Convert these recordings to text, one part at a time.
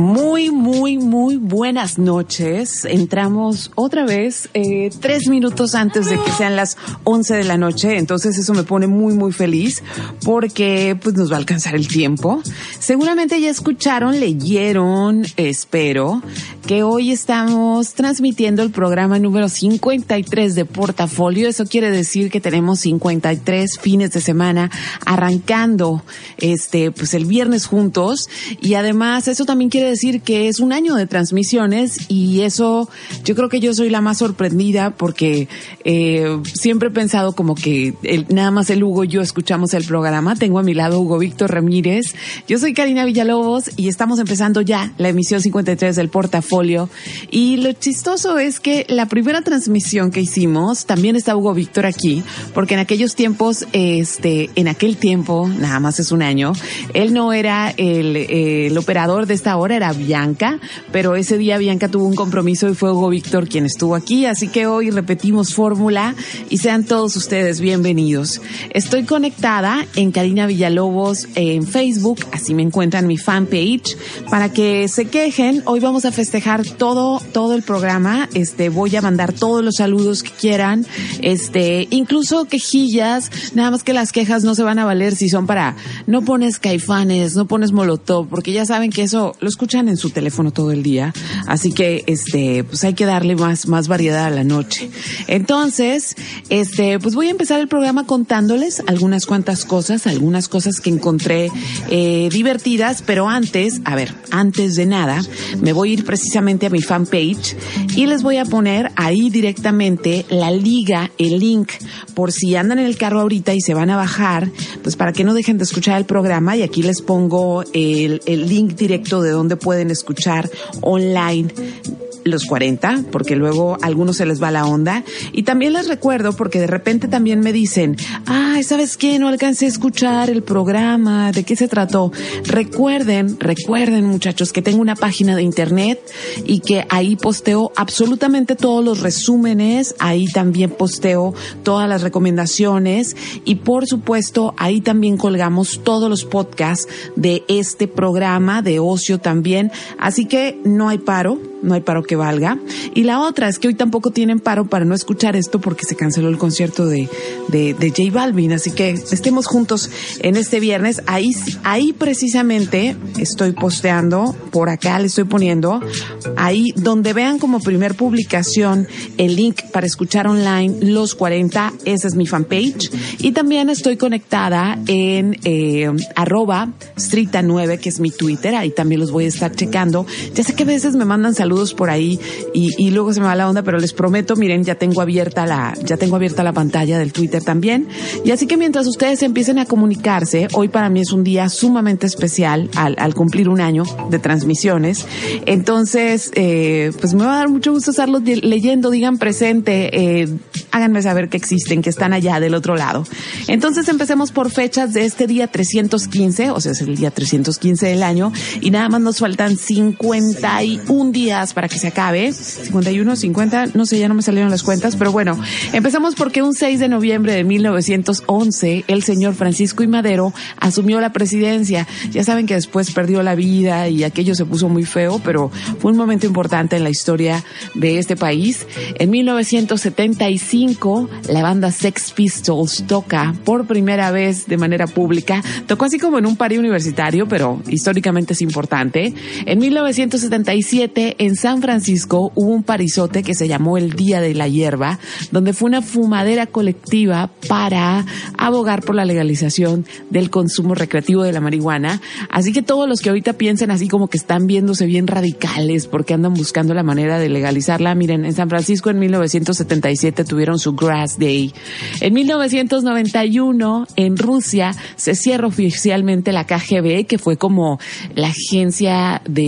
Muy, muy, muy buenas noches. Entramos otra vez eh, tres minutos antes de que sean las once de la noche. Entonces eso me pone muy, muy feliz porque pues nos va a alcanzar el tiempo. Seguramente ya escucharon, leyeron, espero, que hoy estamos transmitiendo el programa número 53 de Portafolio. Eso quiere decir que tenemos 53 fines de semana arrancando este, pues el viernes juntos. Y además eso también quiere decir que es un año de transmisiones y eso yo creo que yo soy la más sorprendida porque eh, siempre he pensado como que el, nada más el Hugo y yo escuchamos el programa. Tengo a mi lado Hugo Víctor Ramírez. Yo soy Karina Villalobos y estamos empezando ya la emisión 53 del portafolio. Y lo chistoso es que la primera transmisión que hicimos también está Hugo Víctor aquí porque en aquellos tiempos, este, en aquel tiempo, nada más es un año, él no era el, el operador de esta hora, era Bianca, pero ese día Bianca tuvo un compromiso y fue Hugo Víctor quien estuvo aquí, así que hoy repetimos fórmula y sean todos ustedes bienvenidos. Estoy conectada en Karina Villalobos en Facebook, así me encuentran mi fanpage, para que se quejen. Hoy vamos a festejar todo, todo el programa. Este, voy a mandar todos los saludos que quieran, este, incluso quejillas, nada más que las quejas no se van a valer si son para, no pones caifanes, no pones molotov, porque ya saben que eso lo escuchan en su teléfono todo el día. Así que, este, pues hay que darle más, más variedad a la noche. Entonces, este, pues voy a empezar el programa contándoles algunas cuantas cosas, algunas cosas que encontré eh, divertidas, pero antes, a ver, antes de nada, me voy a ir precisamente a mi fanpage y les voy a poner ahí directamente la liga, el link, por si andan en el carro ahorita y se van a bajar, pues para que no dejen de escuchar el programa y aquí les pongo el, el link directo de donde pueden escuchar online los 40, porque luego a algunos se les va la onda. Y también les recuerdo, porque de repente también me dicen, ay, ¿sabes qué? No alcancé a escuchar el programa, ¿de qué se trató? Recuerden, recuerden muchachos, que tengo una página de internet y que ahí posteo absolutamente todos los resúmenes, ahí también posteo todas las recomendaciones y por supuesto ahí también colgamos todos los podcasts de este programa de ocio también. Así que no hay paro, no hay paro que valga. Y la otra es que hoy tampoco tienen paro para no escuchar esto porque se canceló el concierto de, de, de J Balvin. Así que estemos juntos en este viernes. Ahí, ahí precisamente estoy posteando, por acá le estoy poniendo, ahí donde vean como primer publicación el link para escuchar online los 40, esa es mi fanpage. Y también estoy conectada en eh, arroba strita9, que es mi Twitter, ahí también los voy a estar checando. Ya sé que a veces me mandan saludos por ahí y, y luego se me va la onda, pero les prometo, miren, ya tengo abierta la, ya tengo abierta la pantalla del Twitter también. Y así que mientras ustedes empiecen a comunicarse, hoy para mí es un día sumamente especial al, al cumplir un año de transmisiones. Entonces, eh, pues me va a dar mucho gusto estarlos leyendo, digan presente, eh, háganme saber que existen, que están allá del otro lado. Entonces empecemos por fechas de este día 315, o sea, es el día 315 del año, y nada más nos faltan 51 días para que se acabe. 51, 50, no sé, ya no me salieron las cuentas, pero bueno, empezamos porque un 6 de noviembre de 1911, el señor Francisco I. Madero asumió la presidencia. Ya saben que después perdió la vida y aquello se puso muy feo, pero fue un momento importante en la historia de este país. En 1975, la banda Sex Pistols toca por primera vez de manera pública. Tocó así como en un party universitario, pero históricamente es importante. En 1977, en en San Francisco hubo un parizote que se llamó el Día de la Hierba, donde fue una fumadera colectiva para abogar por la legalización del consumo recreativo de la marihuana. Así que todos los que ahorita piensen así como que están viéndose bien radicales porque andan buscando la manera de legalizarla, miren, en San Francisco en 1977 tuvieron su Grass Day. En 1991 en Rusia se cierra oficialmente la KGB, que fue como la agencia de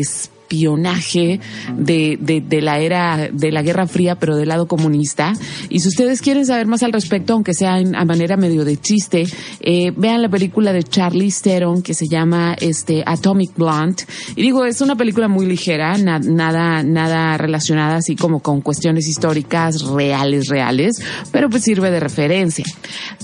espionaje de, de, de, la era de la Guerra Fría, pero del lado comunista. Y si ustedes quieren saber más al respecto, aunque sea en, a manera medio de chiste, eh, vean la película de Charlie Theron que se llama este Atomic Blonde. Y digo, es una película muy ligera, na, nada, nada relacionada así como con cuestiones históricas reales, reales, pero pues sirve de referencia.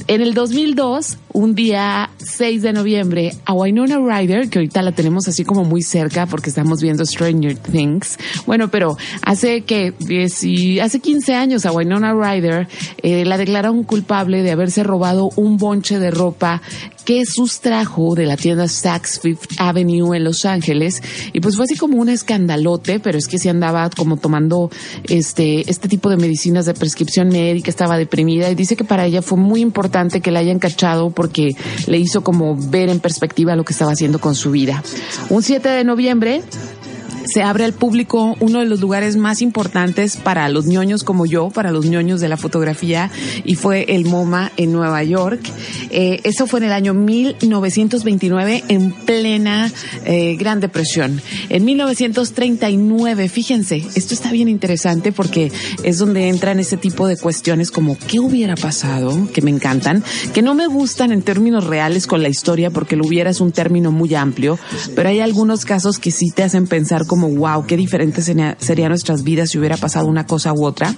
En el 2002, un día 6 de noviembre, a Winona Ryder, que ahorita la tenemos así como muy cerca porque estamos viendo Stranger Things. Bueno, pero hace que, hace 15 años a Winona Ryder eh, la declararon culpable de haberse robado un bonche de ropa que sustrajo de la tienda Saks Fifth Avenue en Los Ángeles y pues fue así como un escandalote, pero es que se andaba como tomando este este tipo de medicinas de prescripción médica, estaba deprimida y dice que para ella fue muy importante que la hayan cachado porque le hizo como ver en perspectiva lo que estaba haciendo con su vida. Un 7 de noviembre se abre al público uno de los lugares más importantes para los ñoños como yo, para los ñoños de la fotografía, y fue el MoMA en Nueva York. Eh, eso fue en el año 1929, en plena eh, Gran Depresión. En 1939, fíjense, esto está bien interesante porque es donde entran ese tipo de cuestiones como qué hubiera pasado, que me encantan, que no me gustan en términos reales con la historia porque lo hubiera es un término muy amplio, pero hay algunos casos que sí te hacen pensar como como, wow, qué diferente serían nuestras vidas si hubiera pasado una cosa u otra.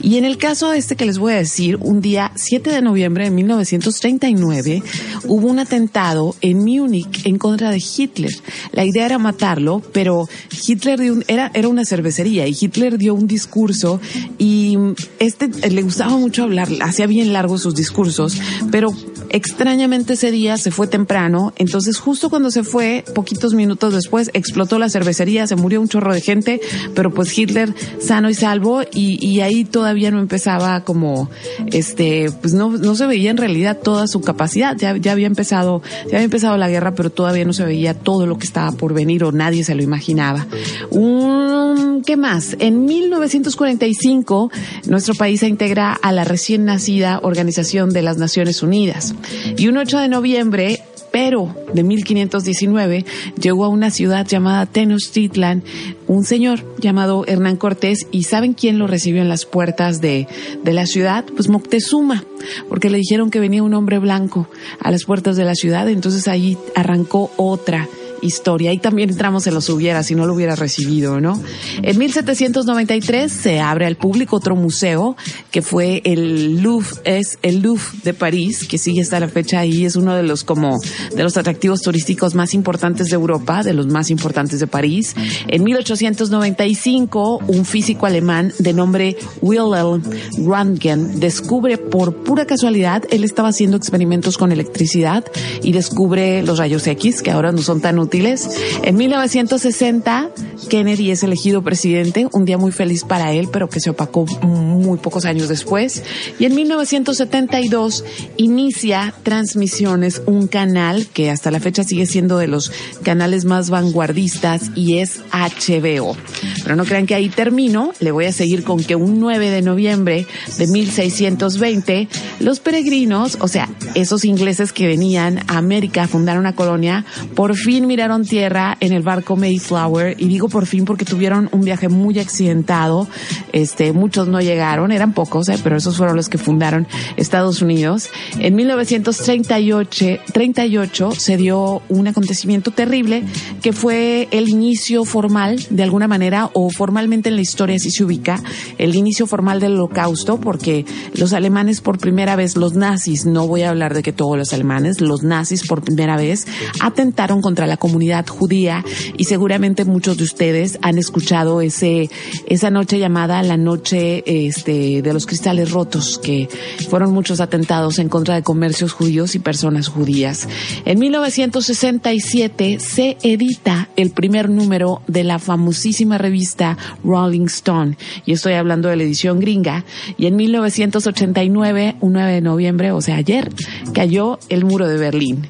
Y en el caso este que les voy a decir, un día 7 de noviembre de 1939 hubo un atentado en Múnich en contra de Hitler. La idea era matarlo, pero Hitler era, era una cervecería y Hitler dio un discurso y este le gustaba mucho hablar, hacía bien largos sus discursos, pero extrañamente ese día se fue temprano, entonces justo cuando se fue, poquitos minutos después, explotó la cervecería, se murió un chorro de gente, pero pues Hitler sano y salvo y, ahí todavía no empezaba como, este, pues no, no se veía en realidad toda su capacidad, ya, ya había empezado, ya había empezado la guerra, pero todavía no se veía todo lo que estaba por venir o nadie se lo imaginaba. Un, ¿qué más? En 1945, nuestro país se integra a la recién nacida Organización de las Naciones Unidas. Y un 8 de noviembre, pero de 1519 llegó a una ciudad llamada Tenochtitlan un señor llamado Hernán Cortés y ¿saben quién lo recibió en las puertas de, de la ciudad? Pues Moctezuma, porque le dijeron que venía un hombre blanco a las puertas de la ciudad, entonces ahí arrancó otra historia. Ahí también entramos en los hubiera si no lo hubiera recibido, ¿no? En 1793 se abre al público otro museo que fue el Louvre, es el Louvre de París, que sigue hasta la fecha ahí, es uno de los como de los atractivos turísticos más importantes de Europa, de los más importantes de París. En 1895, un físico alemán de nombre Wilhelm Röntgen descubre por pura casualidad, él estaba haciendo experimentos con electricidad y descubre los rayos X, que ahora no son tan En 1960, Kennedy es elegido presidente, un día muy feliz para él, pero que se opacó muy pocos años después. Y en 1972 inicia Transmisiones, un canal que hasta la fecha sigue siendo de los canales más vanguardistas y es HBO. Pero no crean que ahí termino, le voy a seguir con que un 9 de noviembre de 1620, los peregrinos, o sea, esos ingleses que venían a América a fundar una colonia, por fin miraron tierra en el barco Mayflower y digo por fin porque tuvieron un viaje muy accidentado. Este, muchos no llegaron, eran pocos, eh, pero esos fueron los que fundaron Estados Unidos. En 1938 38 se dio un acontecimiento terrible que fue el inicio formal, de alguna manera, o formalmente en la historia así se ubica, el inicio formal del holocausto, porque los alemanes por primera vez, los nazis, no voy a hablar de que todos los alemanes, los nazis por primera vez atentaron contra la comunidad judía y seguramente muchos de ustedes han escuchado ese, esa noche llamada la noche, este, de los cristales rotos, que fueron muchos atentados en contra de comercios judíos y personas judías. En 1967 se edita el primer número de la famosísima revista Rolling Stone, y estoy hablando de la edición gringa, y en 1989, un 9 de noviembre, o sea, ayer, cayó el muro de Berlín.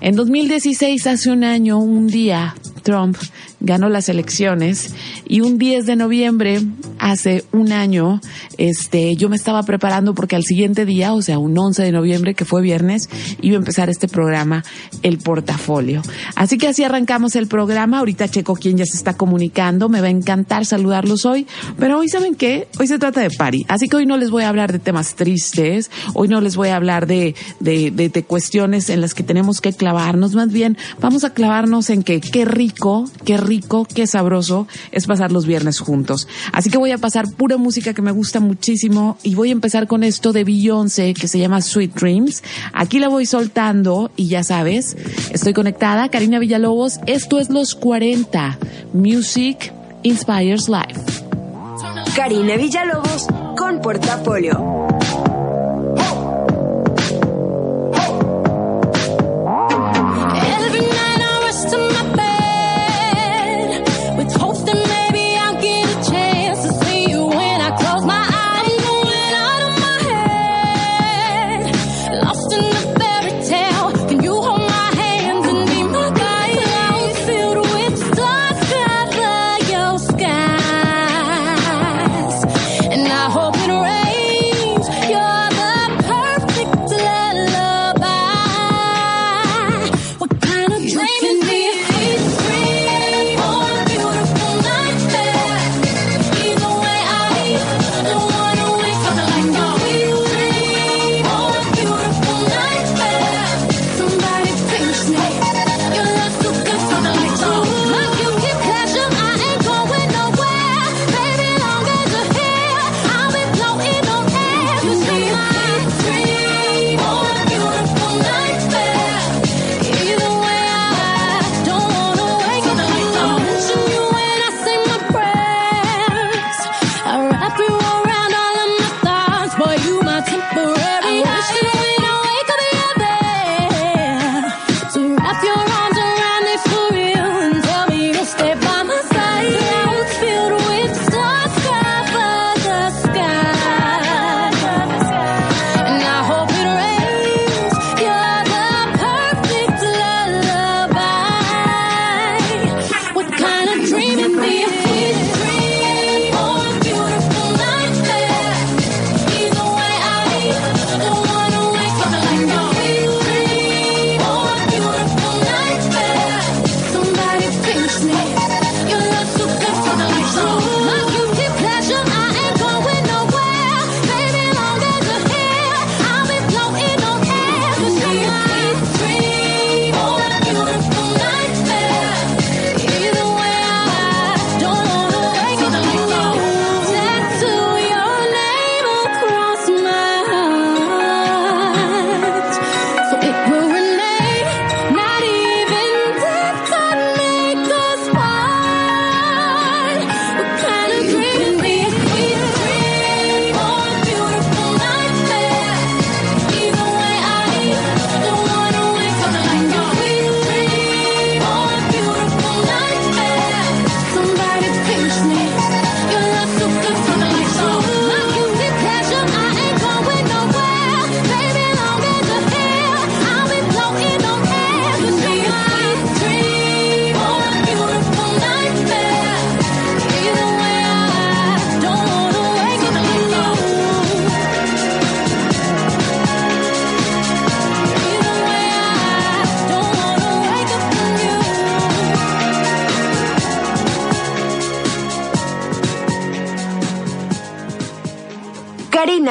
En 2016, hace un año, un día, Trump ganó las elecciones y un 10 de noviembre, hace un año, este, yo me estaba preparando porque al siguiente día, o sea, un 11 de noviembre, que fue viernes, iba a empezar este programa, El Portafolio. Así que así arrancamos el programa. Ahorita checo quién ya se está comunicando. Me va a encantar saludarlos hoy. Pero hoy, ¿saben qué? Hoy se trata de party. Así que hoy no les voy a hablar de temas tristes. Hoy no les voy a hablar de, de, de, de cuestiones en las que tenemos que clavarnos. Más bien, vamos a clavarnos en que qué rico, qué rico qué sabroso es pasar los viernes juntos. Así que voy a pasar pura música que me gusta muchísimo y voy a empezar con esto de Beyoncé que se llama Sweet Dreams. Aquí la voy soltando y ya sabes, estoy conectada. Karina Villalobos, esto es Los 40. Music Inspires Life. Karina Villalobos con portafolio.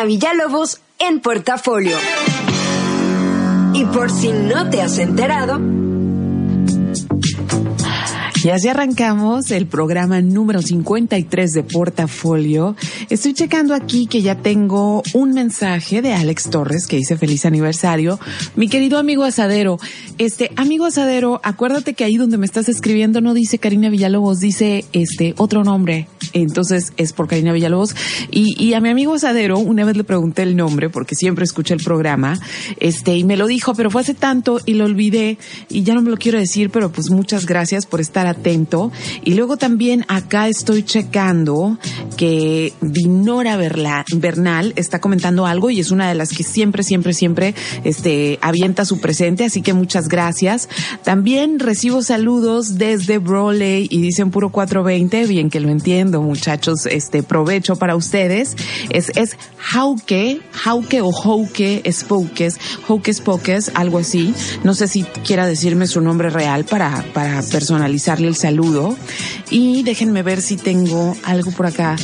Villalobos en portafolio. Y por si no te has enterado, Y así arrancamos el programa número 53 de Portafolio. Estoy checando aquí que ya tengo un mensaje de Alex Torres que dice feliz aniversario. Mi querido amigo Asadero, este amigo Asadero, acuérdate que ahí donde me estás escribiendo no dice Karina Villalobos, dice este otro nombre. Entonces es por Karina Villalobos. Y, a mi amigo Asadero, una vez le pregunté el nombre porque siempre escuché el programa, este, y me lo dijo, pero fue hace tanto y lo olvidé y ya no me lo quiero decir, pero pues muchas gracias por estar atento. Y luego también acá estoy checando que Dinora Bernal está comentando algo y es una de las que siempre, siempre, siempre este, avienta su presente, así que muchas gracias. También recibo saludos desde Broley y dicen puro 420, bien que lo entiendo, muchachos, este provecho para ustedes. Es, es Hauke, Hauke o Hauke Spokes, Hauke Spokes, algo así. No sé si quiera decirme su nombre real para, para personalizar el saludo. Y déjenme ver si tengo algo por acá,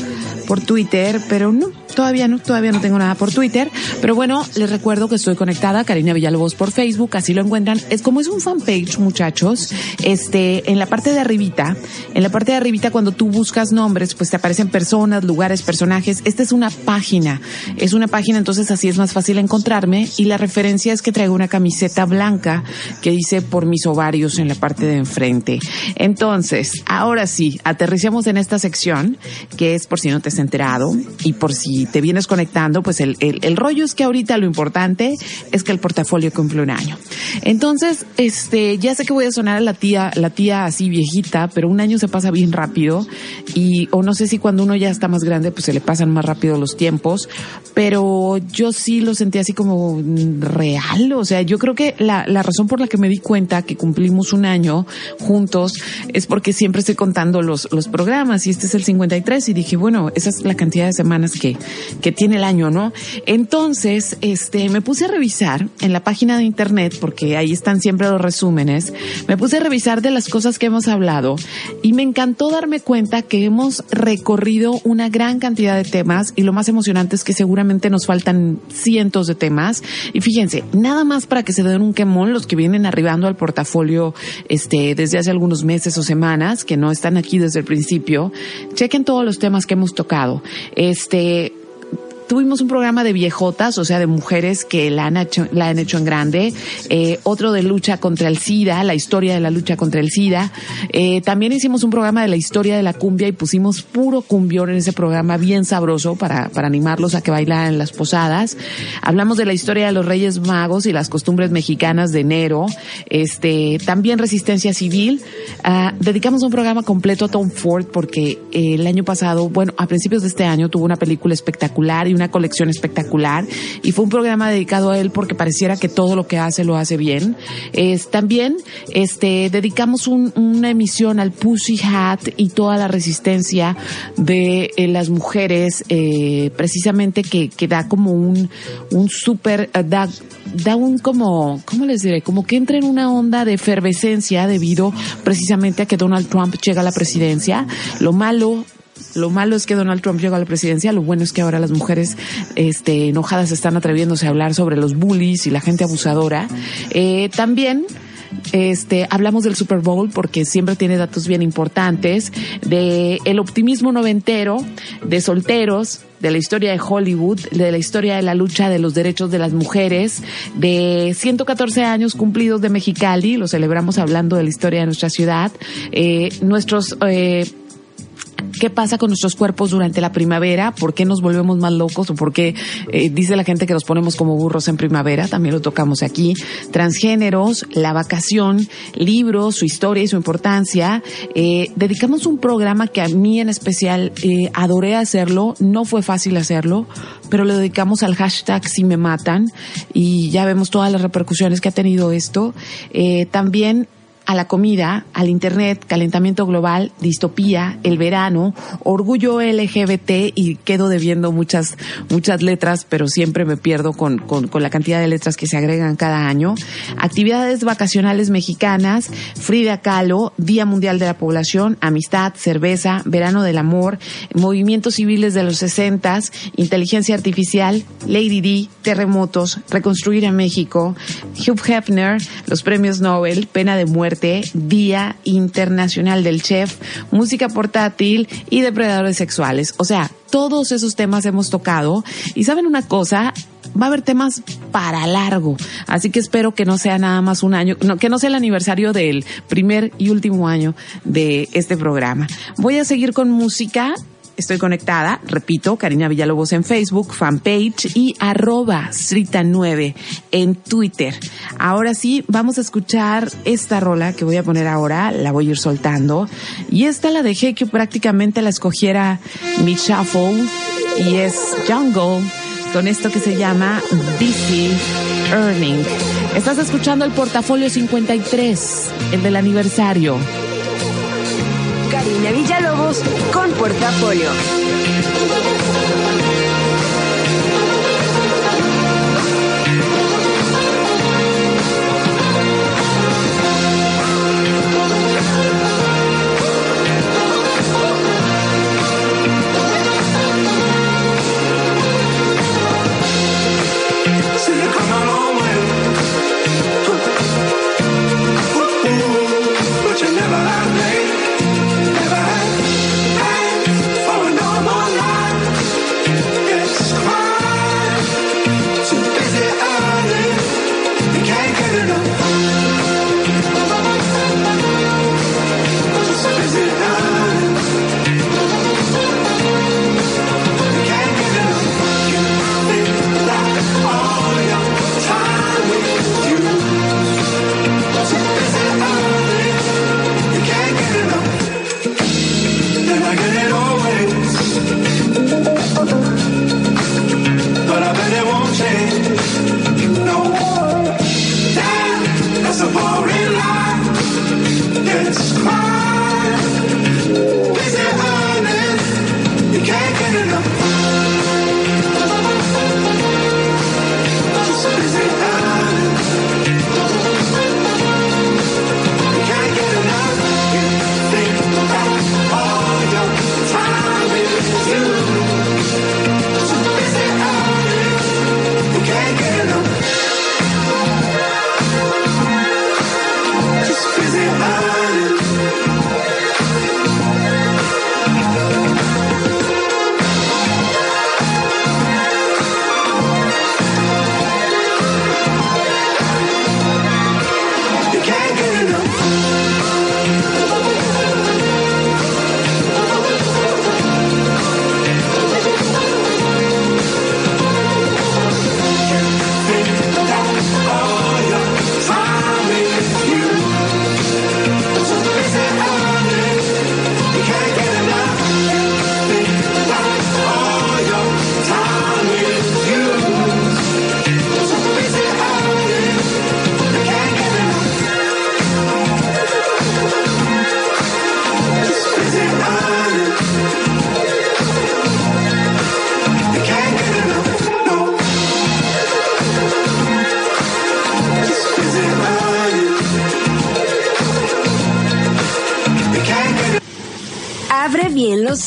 por Twitter, pero no, todavía no, todavía no tengo nada por Twitter. Pero bueno, les recuerdo que estoy conectada, Karina Villalobos por Facebook, así lo encuentran. Es como es un fanpage, muchachos, este, en la parte de arribita, en la parte de arribita cuando tú buscas nombres, pues te aparecen personas, lugares, personajes. Esta es una página, es una página, entonces así es más fácil encontrarme. Y la referencia es que traigo una camiseta blanca que dice por mis ovarios en la parte de enfrente. Entonces, ahora sí, aterricemos en esta sección, que es por si no te has enterado y por si te vienes conectando, pues el, el, rollo es que ahorita lo importante es que el portafolio cumple un año. Entonces, este, ya sé que voy a sonar a la tía, la tía así viejita, pero un año se pasa bien rápido y, o no sé si cuando uno ya está más grande, pues se le pasan más rápido los tiempos, pero yo sí lo sentí así como real, o sea, yo creo que la, la razón por la que me di cuenta que cumplimos un año juntos es porque siempre estoy contando los, los programas y este es el 53 y dije, bueno, esa es la cantidad de semanas que, que tiene el año, ¿no? Entonces, este, me puse a revisar en la página de internet, porque ahí están siempre los resúmenes, me puse a revisar de las cosas que hemos hablado y me encantó darme cuenta que hemos recorrido una gran cantidad de temas y lo más emocionante es que seguramente nos faltan cientos de temas y fíjense, nada más para que se den un quemón los que vienen arribando al portafolio este desde hace algunos meses o semanas que no están aquí desde el principio, chequen todos los temas que hemos tocado. Este, tuvimos un programa de viejotas, o sea, de mujeres que la han hecho, la han hecho en grande, eh, otro de lucha contra el SIDA, la historia de la lucha contra el SIDA. Eh, también hicimos un programa de la historia de la cumbia y pusimos puro cumbión en ese programa, bien sabroso para, para animarlos a que bailaran las posadas. Hablamos de la historia de los Reyes Magos y las costumbres mexicanas de enero. Este, también resistencia civil. Ah, dedicamos un programa completo a Tom Ford porque eh, el año pasado, bueno, a principios de este año tuvo una película espectacular y una colección espectacular y fue un programa dedicado a él porque pareciera que todo lo que hace lo hace bien. También este, dedicamos una emisión al Pussy Hat y toda la resistencia de eh, las mujeres, eh, precisamente que, que da como un, un súper, eh, da, da un como, ¿cómo les diré? Como que entra en una onda de efervescencia debido precisamente a que Donald Trump llega a la presidencia. Lo malo lo malo es que Donald Trump llegó a la presidencia, lo bueno es que ahora las mujeres este, enojadas están atreviéndose a hablar sobre los bullies y la gente abusadora. Eh, también este, hablamos del Super Bowl porque siempre tiene datos bien importantes, de el optimismo noventero, de solteros, de la historia de Hollywood, de la historia de la lucha de los derechos de las mujeres, de 114 años cumplidos de Mexicali, lo celebramos hablando de la historia de nuestra ciudad, eh, nuestros eh, qué pasa con nuestros cuerpos durante la primavera, por qué nos volvemos más locos o por qué eh, dice la gente que nos ponemos como burros en primavera, también lo tocamos aquí, transgéneros, la vacación, libros, su historia y su importancia. Eh, dedicamos un programa que a mí en especial eh, adoré hacerlo, no fue fácil hacerlo, pero lo dedicamos al hashtag si me matan. Y ya vemos todas las repercusiones que ha tenido esto. también a la comida, al Internet, calentamiento global, distopía, el verano, orgullo LGBT y quedo debiendo muchas, muchas letras, pero siempre me pierdo con, con, con la cantidad de letras que se agregan cada año. Actividades vacacionales mexicanas, Frida Kahlo, Día Mundial de la Población, Amistad, Cerveza, Verano del Amor, Movimientos Civiles de los sesentas, Inteligencia Artificial, Lady D, Terremotos, Reconstruir a México, Hugh Hefner, los Premios Nobel, Pena de Muerte, Día Internacional del Chef, música portátil y depredadores sexuales. O sea, todos esos temas hemos tocado. Y saben una cosa, va a haber temas para largo. Así que espero que no sea nada más un año, que no sea el aniversario del primer y último año de este programa. Voy a seguir con música. Estoy conectada, repito, Karina Villalobos en Facebook, fanpage y arroba Srita9 en Twitter. Ahora sí, vamos a escuchar esta rola que voy a poner ahora, la voy a ir soltando. Y esta la dejé que prácticamente la escogiera mi shuffle y es Jungle con esto que se llama DC Earning. Estás escuchando el portafolio 53, el del aniversario. Karina Villalobos con portafolio.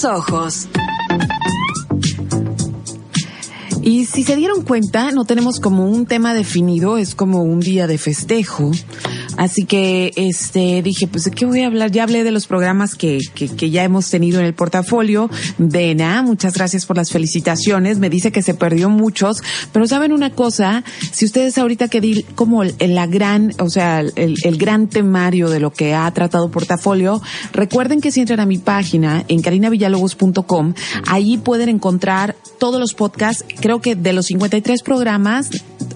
Ojos. Y si se dieron cuenta, no tenemos como un tema definido, es como un día de festejo. Así que, este, dije, pues, ¿de qué voy a hablar? Ya hablé de los programas que, que, que ya hemos tenido en el portafolio. Dena, muchas gracias por las felicitaciones. Me dice que se perdió muchos, pero saben una cosa, si ustedes ahorita que di como la gran, o sea, el, el gran temario de lo que ha tratado portafolio, recuerden que si entran a mi página en carinavillalobos.com, ahí pueden encontrar todos los podcasts, creo que de los 53 programas,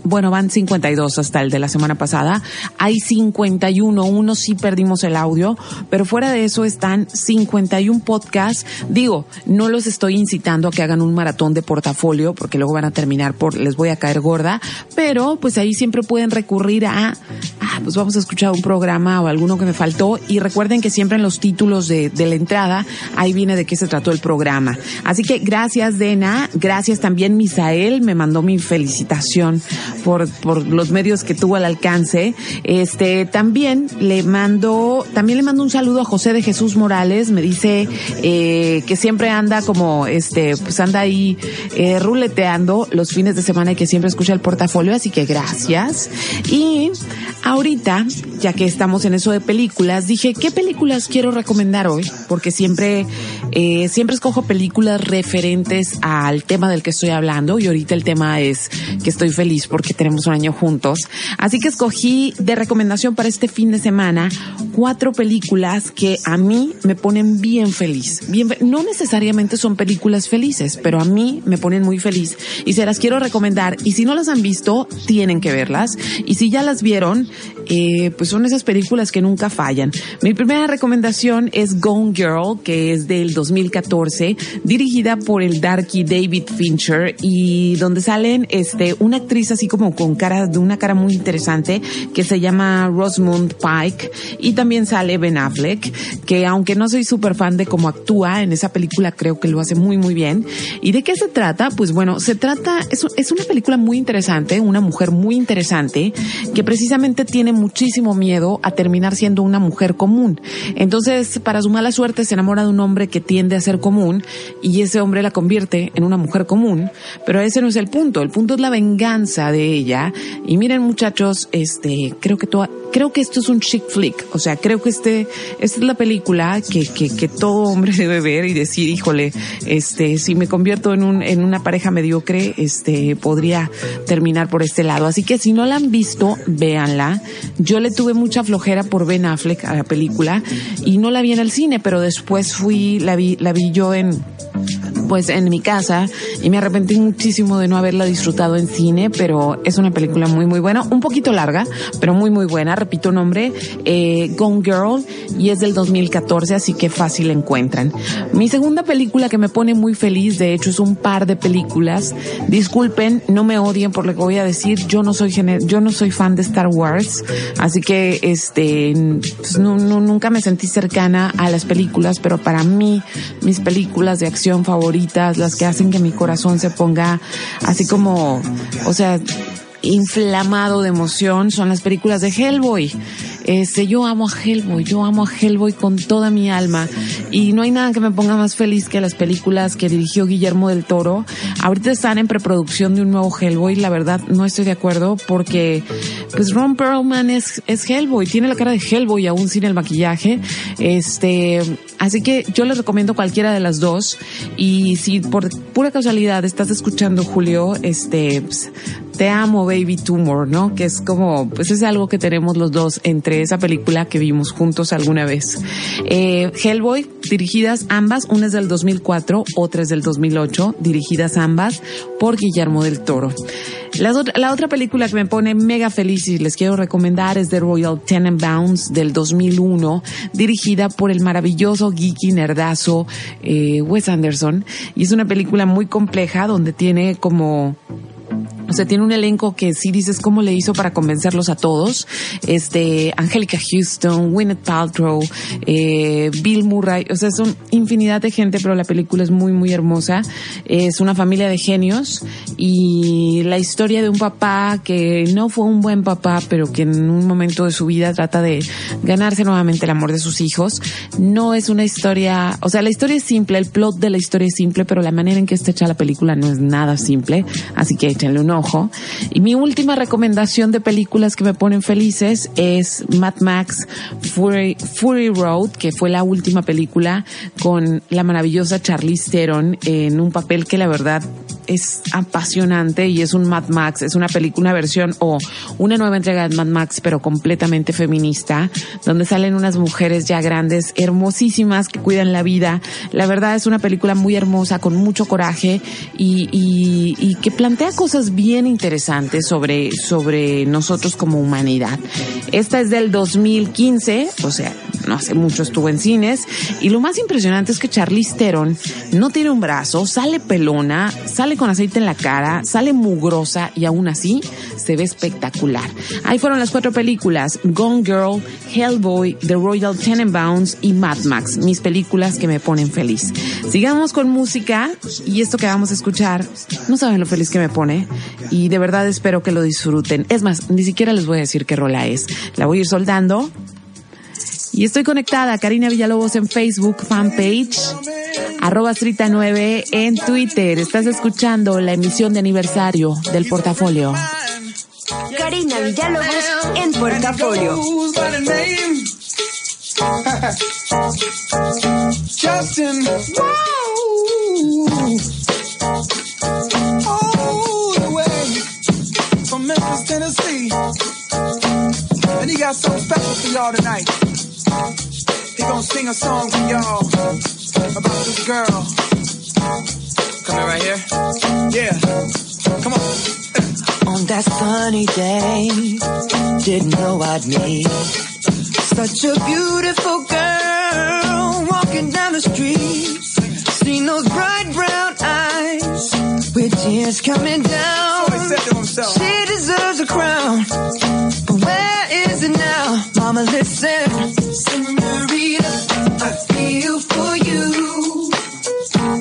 bueno, van 52 hasta el de la semana pasada. Hay 51, uno sí perdimos el audio, pero fuera de eso están 51 podcasts. Digo, no los estoy incitando a que hagan un maratón de portafolio porque luego van a terminar por, les voy a caer gorda, pero pues ahí siempre pueden recurrir a, ah, pues vamos a escuchar un programa o alguno que me faltó y recuerden que siempre en los títulos de, de la entrada ahí viene de qué se trató el programa. Así que gracias Dena, gracias también Misael, me mandó mi felicitación por, por los medios que tuvo al alcance. Este, también le mando, también le mando un saludo a José de Jesús Morales, me dice eh, que siempre anda como, este, pues anda ahí eh, ruleteando los fines de semana y que siempre escucha el portafolio, así que gracias. Y ahorita ya que estamos en eso de películas, dije, ¿qué películas quiero recomendar hoy? Porque siempre, eh, siempre escojo películas referentes al tema del que estoy hablando y ahorita el tema es que estoy feliz porque tenemos un año juntos. Así que escogí de recomendación para este fin de semana cuatro películas que a mí me ponen bien feliz. No necesariamente son películas felices, pero a mí me ponen muy feliz y se las quiero recomendar. Y si no las han visto, tienen que verlas. Y si ya las vieron, eh, pues son esas películas que nunca fallan. Mi primera recomendación es Gone Girl, que es del 2014, dirigida por el darky David Fincher y donde salen este una actriz así como con cara de una cara muy interesante que se llama Rosamund Pike y también sale Ben Affleck, que aunque no soy súper fan de cómo actúa en esa película, creo que lo hace muy muy bien. ¿Y de qué se trata? Pues bueno, se trata es, es una película muy interesante, una mujer muy interesante que precisamente tiene muchísimo miedo a terminar siendo una mujer común. Entonces, para su mala suerte, se enamora de un hombre que tiende a ser común y ese hombre la convierte en una mujer común. Pero ese no es el punto. El punto es la venganza de ella. Y miren, muchachos, este, creo que toda, creo que esto es un chick flick. O sea, creo que este, esta es la película que, que, que todo hombre debe ver y decir, híjole, este, si me convierto en un, en una pareja mediocre, este, podría terminar por este lado. Así que si no la han visto, véanla. Yo le tuve mucha flojera por Ben Affleck a la película y no la vi en el cine, pero después fui, la vi, la vi yo en, pues en mi casa y me arrepentí muchísimo de no haberla disfrutado en cine, pero es una película muy muy buena, un poquito larga, pero muy muy buena. Repito nombre, eh, Gone Girl y es del 2014, así que fácil encuentran. Mi segunda película que me pone muy feliz, de hecho es un par de películas. Disculpen, no me odien por lo que voy a decir. Yo no soy yo no soy fan de Star Wars, así que este pues, no, no, nunca me sentí cercana a las películas, pero para mí mis películas de acción favoritas, las que hacen que mi corazón se ponga así como, o sea, inflamado de emoción son las películas de Hellboy. Este, yo amo a Hellboy, yo amo a Hellboy con toda mi alma y no hay nada que me ponga más feliz que las películas que dirigió Guillermo del Toro. Ahorita están en preproducción de un nuevo Hellboy, la verdad no estoy de acuerdo porque pues Ron Perlman es, Hellboy, tiene la cara de Hellboy aún sin el maquillaje. Este, así que yo les recomiendo cualquiera de las dos y si por pura casualidad estás escuchando Julio, este, pues, te amo Baby Tumor, ¿no? Que es como, pues es algo que tenemos los dos entre esa película que vimos juntos alguna vez. Eh, Hellboy, dirigidas ambas, una es del 2004, otra es del 2008, dirigidas ambas por Guillermo del Toro. La, otra película que me pone mega feliz y les quiero recomendar es The Royal Tenenbaums del 2001, dirigida por el maravilloso geeky nerdazo eh, Wes Anderson. Y es una película muy compleja donde tiene como o sea, tiene un elenco que sí dices cómo le hizo para convencerlos a todos. Este, Angélica Houston, Gwyneth Paltrow, eh, Bill Murray, o sea, son infinidad de gente, pero la película es muy, muy hermosa. Es una familia de genios y la historia de un papá que no fue un buen papá, pero que en un momento de su vida trata de ganarse nuevamente el amor de sus hijos. No es una historia, o sea, la historia es simple, el plot de la historia es simple, pero la manera en que está hecha la película no es nada simple, así que échenle un ojo. Y mi última recomendación de películas que me ponen felices es Mad Max Fury, Fury Road, que fue la última película con la maravillosa Charlize Theron en un papel que la verdad es apasionante y es un Mad Max, es una película, una versión o una nueva entrega de Mad Max, pero completamente feminista, donde salen unas mujeres ya grandes, hermosísimas, que cuidan la vida. La verdad es una película muy hermosa, con mucho coraje y, y, y que plantea cosas bien interesantes sobre, sobre nosotros como humanidad. Esta es del 2015, o sea, no hace mucho estuvo en cines, y lo más impresionante es que Charlize Theron no tiene un brazo, sale pelona, sale con aceite en la cara, sale mugrosa y aún así se ve espectacular. Ahí fueron las cuatro películas, Gone Girl, Hellboy, The Royal Tenenbaums y Mad Max, mis películas que me ponen feliz. Sigamos con música y esto que vamos a escuchar, no saben lo feliz que me pone y de verdad espero que lo disfruten. Es más, ni siquiera les voy a decir qué rola es. La voy a ir soldando y estoy conectada, Karina Villalobos en Facebook, fanpage, arroba Strita 9 en Twitter. Estás escuchando la emisión de aniversario del portafolio. Karina Villalobos en Portafolio. Justin, got something special for y'all tonight. He gonna sing a song for y'all about this girl. Coming right here? Yeah. Come on. On that sunny day, didn't know I'd meet such a beautiful girl walking down the street. Seen those bright brown eyes with tears coming down. So he said to himself. She deserves a crown, listen, senorita, I feel for you.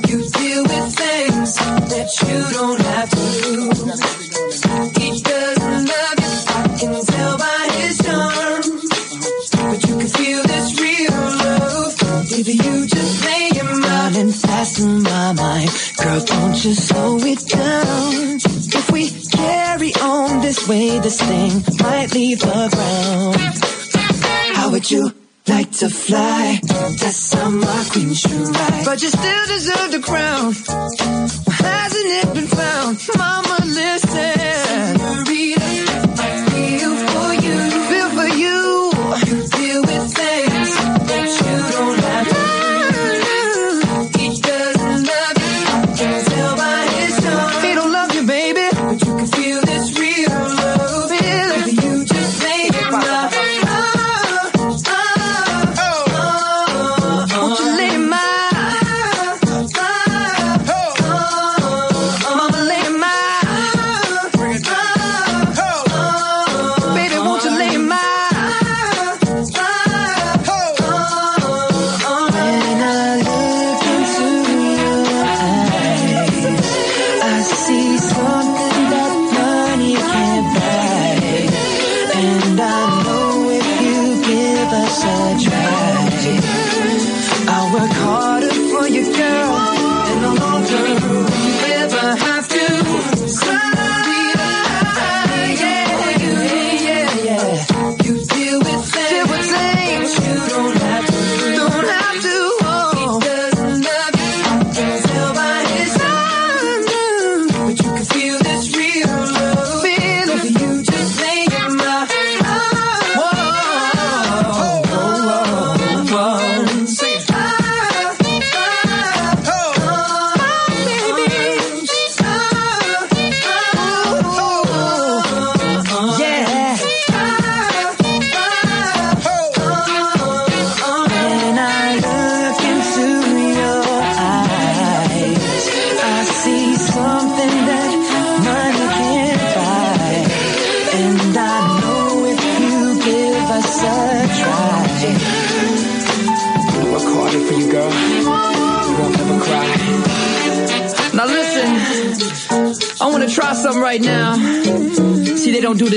You deal with things that you don't have to. He doesn't love you, I can tell by his charm. But you can feel this real love if you just lay your mind and fasten my mind. Girl, don't you slow it down. If we carry on this way, this thing might leave the ground. Would you like to fly? That's how my queen should ride. But you still deserve the crown. Hasn't it been found? Mama,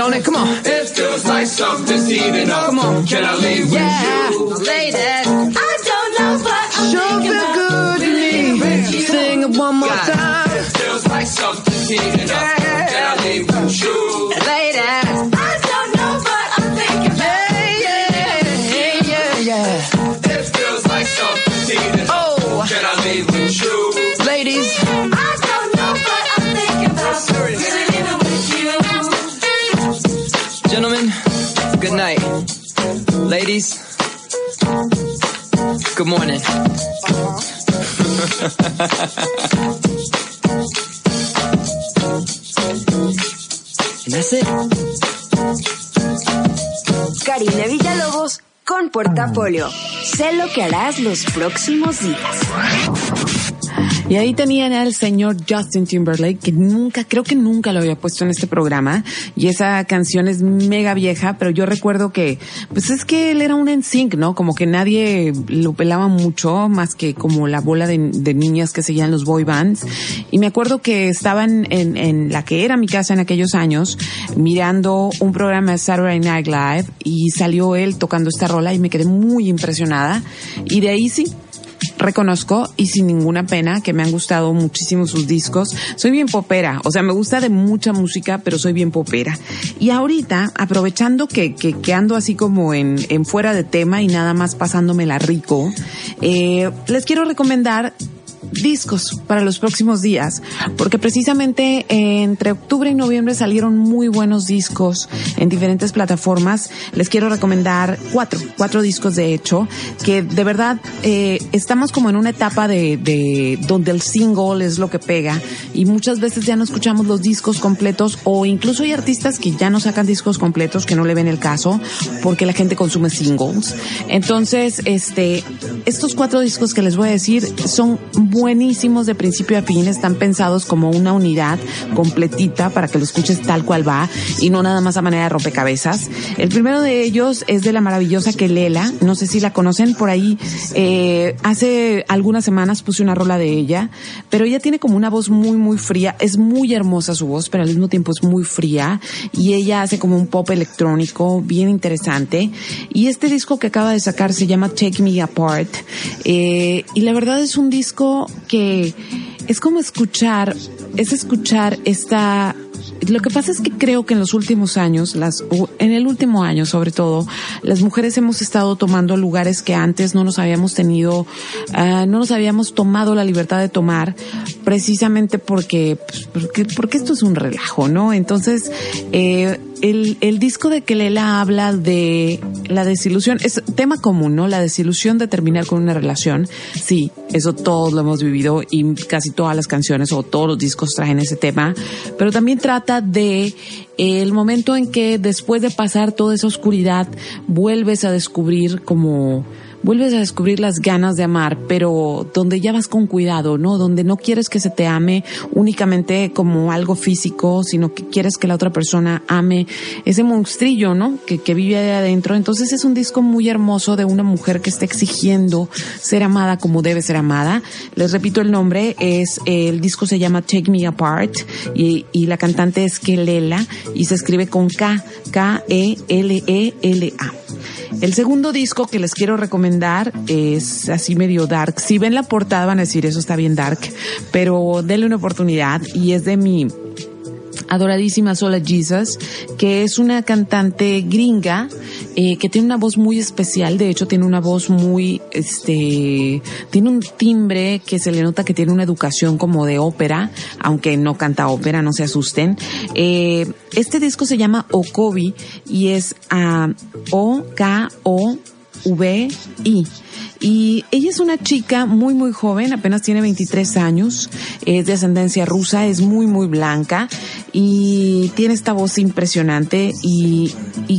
Feels good, don't it? Come on. It feels like something's heating up. Come on. Can I leave with Yeah, you? ladies. I don't know what I'm sure feel good morning. And that's it. Karina Villalobos con Portafolio. Sé lo que harás los próximos días. Y ahí tenían al señor Justin Timberlake, que nunca, creo que nunca lo había puesto en este programa. Y esa canción es mega vieja, pero yo recuerdo que, pues es que él era un NSYNC, ¿no? Como que nadie lo pelaba mucho, más que como la bola de, niñas que seguían los boy bands. Y me acuerdo que estaban en, en la que era mi casa en aquellos años, mirando un programa de Saturday Night Live y salió él tocando esta rola y me quedé muy impresionada. Y de ahí sí, reconozco y sin ninguna pena que me han gustado muchísimo sus discos. Soy bien popera, o sea, me gusta de mucha música, pero soy bien popera. Y ahorita, aprovechando que, que, ando así como en, en fuera de tema y nada más pasándomela rico, eh, les quiero recomendar discos para los próximos días, porque precisamente entre octubre y noviembre salieron muy buenos discos en diferentes plataformas. Les quiero recomendar cuatro, cuatro discos de hecho, que de verdad eh, estamos como en una etapa de, de donde el single es lo que pega y muchas veces ya no escuchamos los discos completos o incluso hay artistas que ya no sacan discos completos que no le ven el caso porque la gente consume singles. Entonces, este, estos cuatro discos que les voy a decir son buenísimos de principio a fin, están pensados como una unidad completita para que lo escuches tal cual va y no nada más a manera de rompecabezas. El primero de ellos es de la maravillosa Kelela, no sé si la conocen por ahí, eh, hace algunas semanas puse una rola de ella, pero ella tiene como una voz muy muy fría, es muy hermosa su voz, pero al mismo tiempo es muy fría y ella hace como un pop electrónico bien interesante y este disco que acaba de sacar se llama Take Me Apart eh, y la verdad es un disco que es como escuchar, es escuchar esta lo que pasa es que creo que en los últimos años, las, en el último año sobre todo, las mujeres hemos estado tomando lugares que antes no nos habíamos tenido, uh, no nos habíamos tomado la libertad de tomar, precisamente porque, pues, porque, porque esto es un relajo, ¿no? Entonces, eh, el, el disco de Kelela habla de la desilusión, es tema común, ¿no? La desilusión de terminar con una relación. Sí, eso todos lo hemos vivido y casi todas las canciones o todos los discos traen ese tema, pero también trata de el momento en que después de pasar toda esa oscuridad vuelves a descubrir como vuelves a descubrir las ganas de amar, pero donde ya vas con cuidado, ¿no? Donde no quieres que se te ame únicamente como algo físico, sino que quieres que la otra persona ame ese monstrillo, ¿no? Que, que vive ahí adentro. Entonces es un disco muy hermoso de una mujer que está exigiendo ser amada como debe ser amada. Les repito el nombre, es, el disco se llama Take Me Apart y, y la cantante es Kelela y se escribe con K, K-E-L-E-L-A. El segundo disco que les quiero recomendar es así medio dark. Si ven la portada van a decir eso está bien dark, pero denle una oportunidad y es de mi adoradísima Sola Jesus, que es una cantante gringa eh, que tiene una voz muy especial. De hecho, tiene una voz muy, este, tiene un timbre que se le nota que tiene una educación como de ópera, aunque no canta ópera, no se asusten. Eh, este disco se llama Okobi y es a O K O V I. Y ella es una chica muy, muy joven, apenas tiene 23 años, es de ascendencia rusa, es muy, muy blanca y tiene esta voz impresionante y,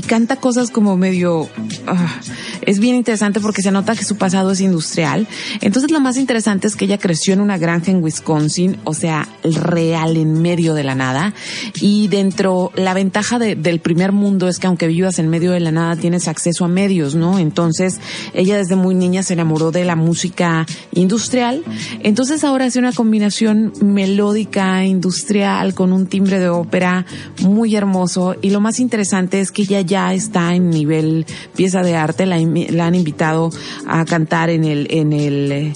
canta cosas como medio... Ah, es bien interesante porque se nota que su pasado es industrial. Entonces lo más interesante es que ella creció en una granja en Wisconsin, o sea, real en medio de la nada. Y dentro, la ventaja de, del primer mundo es que aunque vivas en medio de la nada tienes acceso a medios, ¿no? Entonces ella desde muy niña se enamoró de la música industrial. Entonces ahora hace una combinación melódica, industrial, con un timbre de ópera muy hermoso. Y lo más interesante es que ella ya está en nivel pieza de arte. La, han invitado a cantar en el, en el,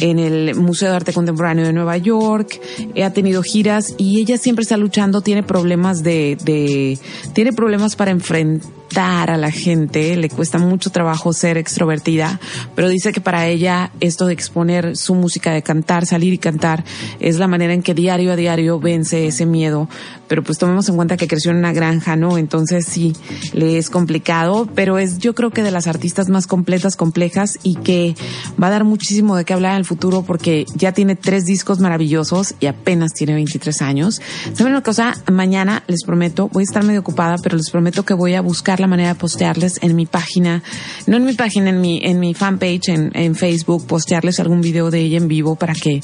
en el Museo de Arte Contemporáneo de Nueva York, ha tenido giras y ella siempre está luchando, tiene problemas de, de tiene problemas para enfrentar a la gente, le cuesta mucho trabajo ser extrovertida, pero dice que para ella esto de exponer su música, de cantar, salir y cantar, es la manera en que diario a diario vence ese miedo. Pero pues tomemos en cuenta que creció en una granja, ¿no? Entonces sí, le es complicado, pero es yo creo que de las artistas más completas, complejas y que va a dar muchísimo de qué hablar en el futuro porque ya tiene tres discos maravillosos y apenas tiene 23 años. ¿Saben una cosa? Mañana les prometo, voy a estar medio ocupada, pero les prometo que voy a buscar la manera de postearles en mi página, no en mi página, en mi, en mi fanpage, en, en Facebook, postearles algún video de ella en vivo para que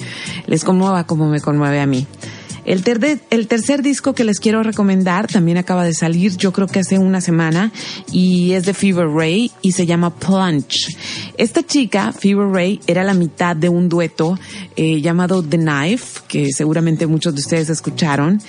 les conmueva como me conmueve a mí. El, ter- el tercer disco que les quiero recomendar también acaba de salir, yo creo que hace una semana, y es de Fever Ray y se llama Plunge. Esta chica, Fever Ray, era la mitad de un dueto eh, llamado The Knife, que seguramente muchos de ustedes escucharon.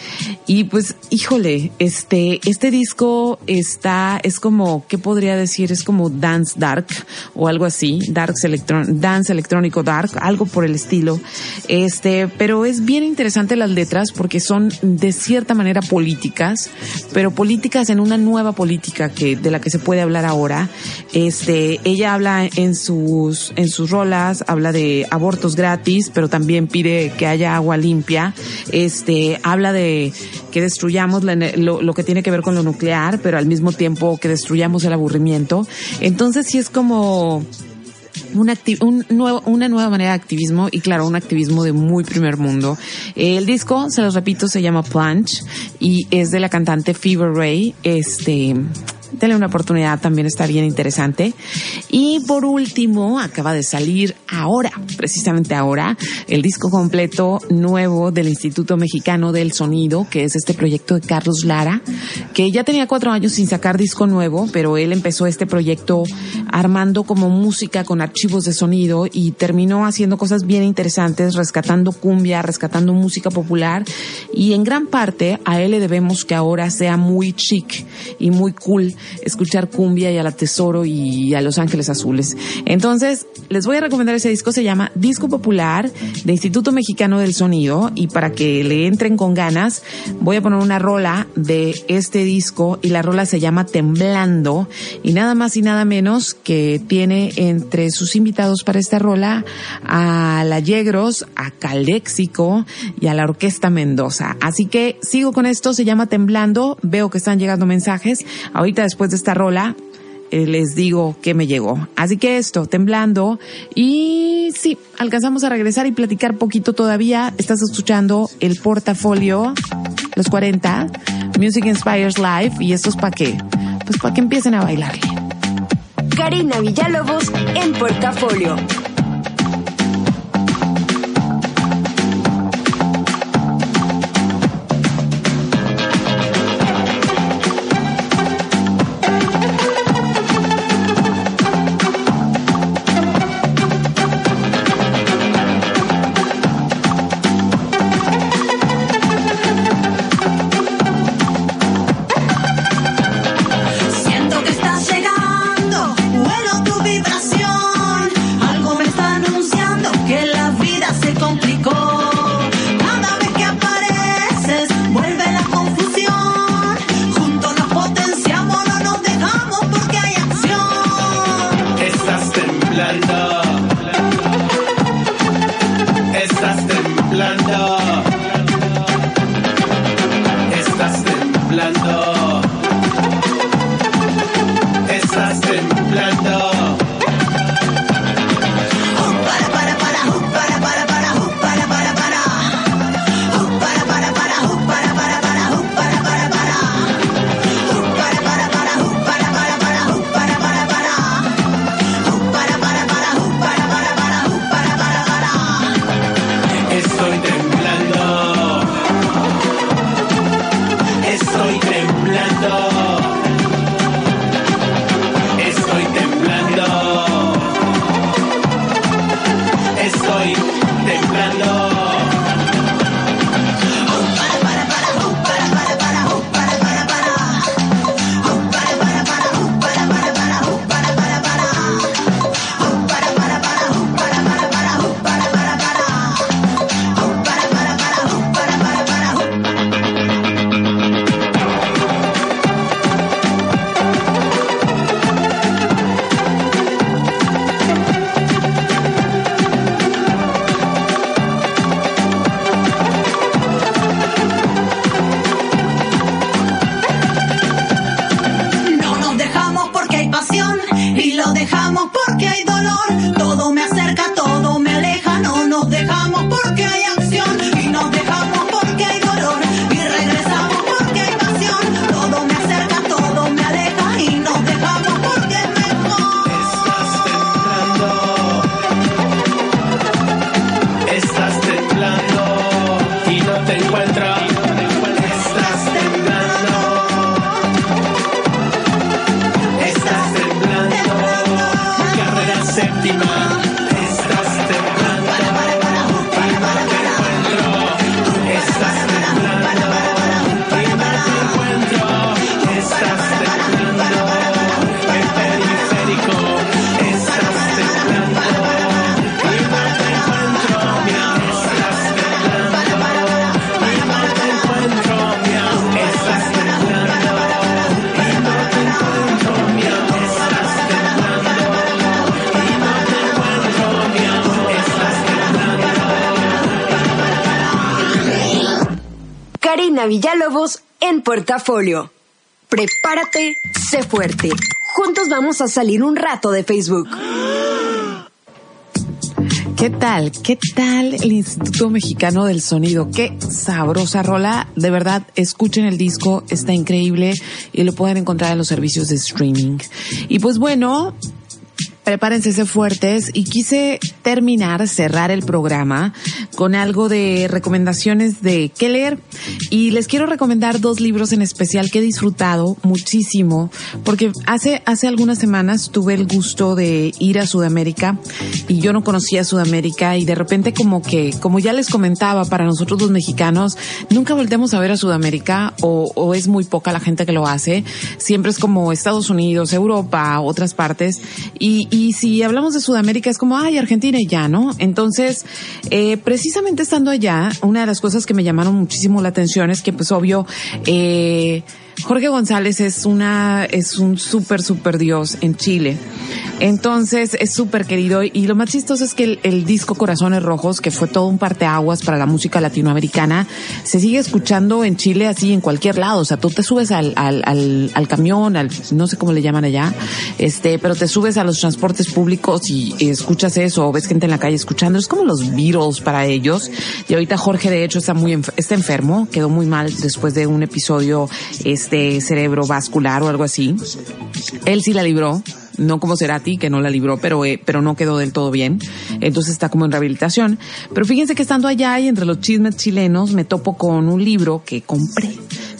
Y pues, híjole, este, este disco está, es como, ¿qué podría decir? Es como dance dark o algo así, dark electron, dance electrónico dark, algo por el estilo. Este, pero es bien interesante las letras porque son de cierta manera políticas, pero políticas en una nueva política que, de la que se puede hablar ahora. Este, ella habla en sus, en sus rolas, habla de abortos gratis, pero también pide que haya agua limpia. Este, habla de que destruyamos lo que tiene que ver con lo nuclear, pero al mismo tiempo que destruyamos el aburrimiento. Entonces sí es como, un un nuevo, una nueva manera de activismo y claro, un activismo de muy primer mundo. El disco, se los repito, se llama Plunge y es de la cantante Fever Ray. Este, denle una oportunidad, también está bien interesante. Y por último, acaba de salir ahora, precisamente ahora, el disco completo nuevo del Instituto Mexicano del Sonido, que es este proyecto de Carlos Lara, que ya tenía cuatro años sin sacar disco nuevo, pero él empezó este proyecto armando como música con archivos de sonido y terminó haciendo cosas bien interesantes, rescatando cumbia, rescatando música popular y en gran parte a él le debemos que ahora sea muy chic y muy cool escuchar cumbia y a la Tesoro y a Los Ángeles Azules. Entonces, les voy a recomendar ese disco, se llama Disco Popular de Instituto Mexicano del Sonido y para que le entren con ganas, voy a poner una rola de este disco y la rola se llama Temblando y nada más y nada menos que tiene entre sus invitados para esta rola a la Yegros, a Caléxico y a la Orquesta Mendoza. Así que sigo con esto, se llama Temblando, veo que están llegando mensajes. Ahorita después de esta rola eh, les digo que me llegó. Así que esto, temblando. Y sí, alcanzamos a regresar y platicar poquito todavía. Estás escuchando el portafolio, los 40, Music Inspires Live. ¿Y esto es para qué? Pues para que empiecen a bailarle. Karina Villalobos en Portafolio. Portafolio. Prepárate, sé fuerte. Juntos vamos a salir un rato de Facebook. ¿Qué tal? ¿Qué tal el Instituto Mexicano del Sonido? Qué sabrosa rola. De verdad, escuchen el disco, está increíble y lo pueden encontrar en los servicios de streaming. Y pues bueno, prepárense ser fuertes. Y quise terminar, cerrar el programa con algo de recomendaciones de qué leer. Y les quiero recomendar dos libros en especial que he disfrutado muchísimo porque hace hace algunas semanas tuve el gusto de ir a Sudamérica y yo no conocía Sudamérica y de repente como que como ya les comentaba para nosotros los mexicanos nunca volteamos a ver a Sudamérica o, o es muy poca la gente que lo hace. Siempre es como Estados Unidos Europa otras partes. Y, y si hablamos de Sudamérica es como, ay, Argentina y ya, ¿no? Entonces, eh, precisamente estando allá, una de las cosas que me llamaron muchísimo la atención es que, pues, obvio, eh, Jorge González es una, es un súper, súper dios en Chile. Entonces es súper querido y lo más chistoso es que el, disco Corazones Rojos, que fue todo un parteaguas para la música latinoamericana, se sigue escuchando en Chile así en cualquier lado. O sea, tú te subes al, al, al, al camión, al, no sé cómo le llaman allá, este, pero te subes a los transportes públicos y, escuchas eso o ves gente en la calle escuchando. Es como los Beatles para ellos. Y ahorita Jorge de hecho está muy, está enfermo, quedó muy mal después de un episodio, este, cerebrovascular o algo así. Él sí la libró, no como Cerati, que no la libró, pero, eh, pero no quedó del todo bien. Entonces está como en rehabilitación. Pero fíjense que estando allá y entre los chismes chilenos me topo con un libro que compré.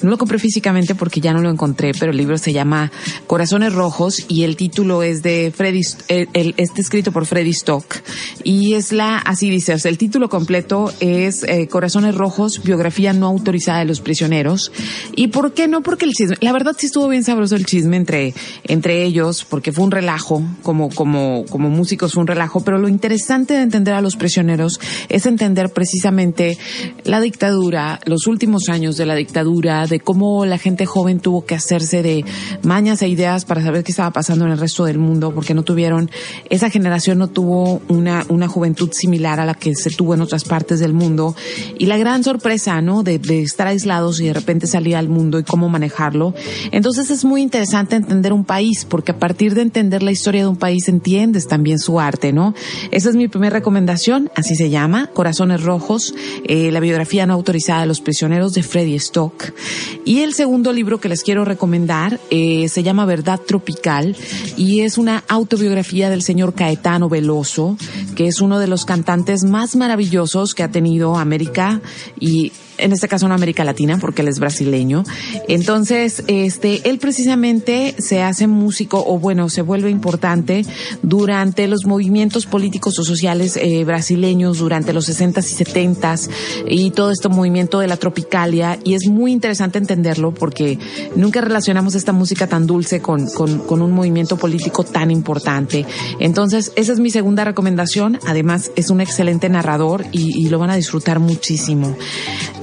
No lo compré físicamente porque ya no lo encontré, pero el libro se llama Corazones Rojos y el título es de Freddy, el, está escrito por Freddy Stock y es la, así dice, el título completo es eh, Corazones Rojos, biografía no autorizada de los prisioneros. ¿Y por qué no? Porque el chisme, la verdad sí estuvo bien sabroso el chisme entre, entre ellos, porque fue un relajo, como, como, como músicos fue un relajo, pero lo interesante de entender a los prisioneros es entender precisamente la dictadura, los últimos años de la dictadura, de cómo la gente joven tuvo que hacerse de mañas e ideas para saber qué estaba pasando en el resto del mundo, porque no tuvieron, esa generación no tuvo una, una juventud similar a la que se tuvo en otras partes del mundo. Y la gran sorpresa, ¿no? De, estar aislados y de repente salir al mundo y cómo manejarlo. Entonces es muy interesante entender un país, porque a partir de entender la historia de un país entiendes también su arte, ¿no? Esa es mi primera recomendación, así se llama, Corazones Rojos, eh, la biografía no autorizada de los prisioneros de Freddy Stock. Y el segundo libro que les quiero recomendar eh, se llama Verdad Tropical y es una autobiografía del señor Caetano Veloso, que es uno de los cantantes más maravillosos que ha tenido América y en este caso no América Latina, porque él es brasileño. Entonces, este, él precisamente se hace músico, o bueno, se vuelve importante durante los movimientos políticos o sociales eh, brasileños, durante los 60s y 70s, y todo este movimiento de la tropicalia, y es muy interesante entenderlo porque nunca relacionamos esta música tan dulce con, con, con un movimiento político tan importante. Entonces, esa es mi segunda recomendación. Además, es un excelente narrador y, y lo van a disfrutar muchísimo.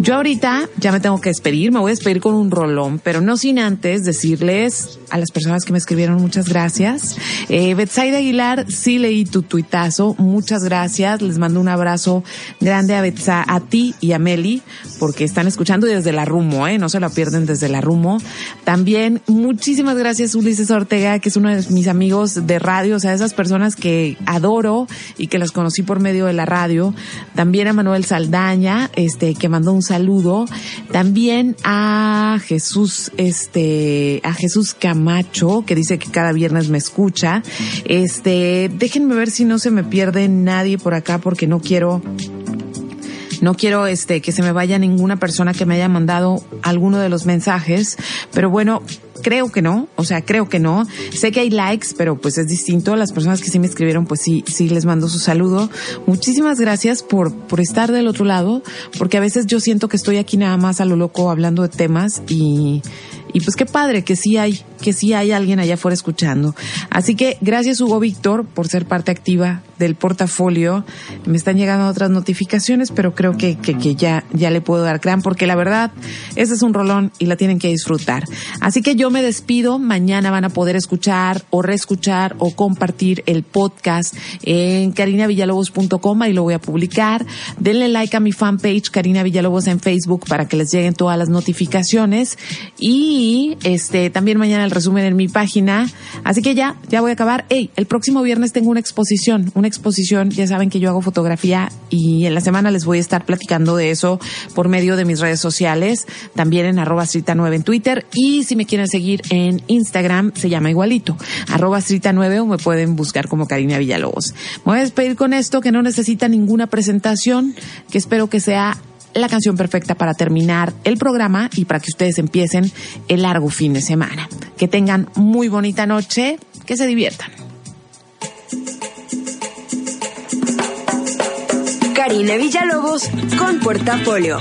Yo ahorita ya me tengo que despedir, me voy a despedir con un rolón, pero no sin antes decirles a las personas que me escribieron muchas gracias. Eh, Betsaida Aguilar, sí leí tu tuitazo, muchas gracias, les mando un abrazo grande a Betsa, a ti y a Meli, porque están escuchando desde la Rumo, eh, no se la pierden desde la Rumo. También muchísimas gracias Ulises Ortega, que es uno de mis amigos de radio, o sea, esas personas que adoro y que las conocí por medio de la radio. También a Manuel Saldaña, este, que mandó un saludo. También a Jesús, este, a Jesús Camacho, que dice que cada viernes me escucha. Este, déjenme ver si no se me pierde nadie por acá porque no quiero no quiero este que se me vaya ninguna persona que me haya mandado alguno de los mensajes, pero bueno, creo que no, o sea, creo que no. Sé que hay likes, pero pues es distinto. Las personas que sí me escribieron, pues sí, sí les mando su saludo. Muchísimas gracias por, por estar del otro lado, porque a veces yo siento que estoy aquí nada más a lo loco hablando de temas y, Y pues qué padre que sí hay, que sí hay alguien allá afuera escuchando. Así que gracias Hugo Víctor por ser parte activa del portafolio. Me están llegando otras notificaciones, pero creo que, que, que ya, ya le puedo dar gran porque la verdad, ese es un rolón y la tienen que disfrutar. Así que yo me despido. Mañana van a poder escuchar o reescuchar o compartir el podcast en carinavillalobos.com. Ahí lo voy a publicar. Denle like a mi fanpage Karina Villalobos en Facebook para que les lleguen todas las notificaciones. Y este también mañana el resumen en mi página. Así que ya, ya voy a acabar. Hey, el próximo viernes tengo una exposición, una exposición. Ya saben que yo hago fotografía y en la semana les voy a estar platicando de eso por medio de mis redes sociales, también en arroba 9 en Twitter y si me quieren seguir en Instagram se llama igualito, arroba 9 o me pueden buscar como Karina Villalobos. Me voy a despedir con esto que no necesita ninguna presentación, que espero que sea la canción perfecta para terminar el programa y para que ustedes empiecen el largo fin de semana. Que tengan muy bonita noche, que se diviertan. Karina Villalobos con Portafolio.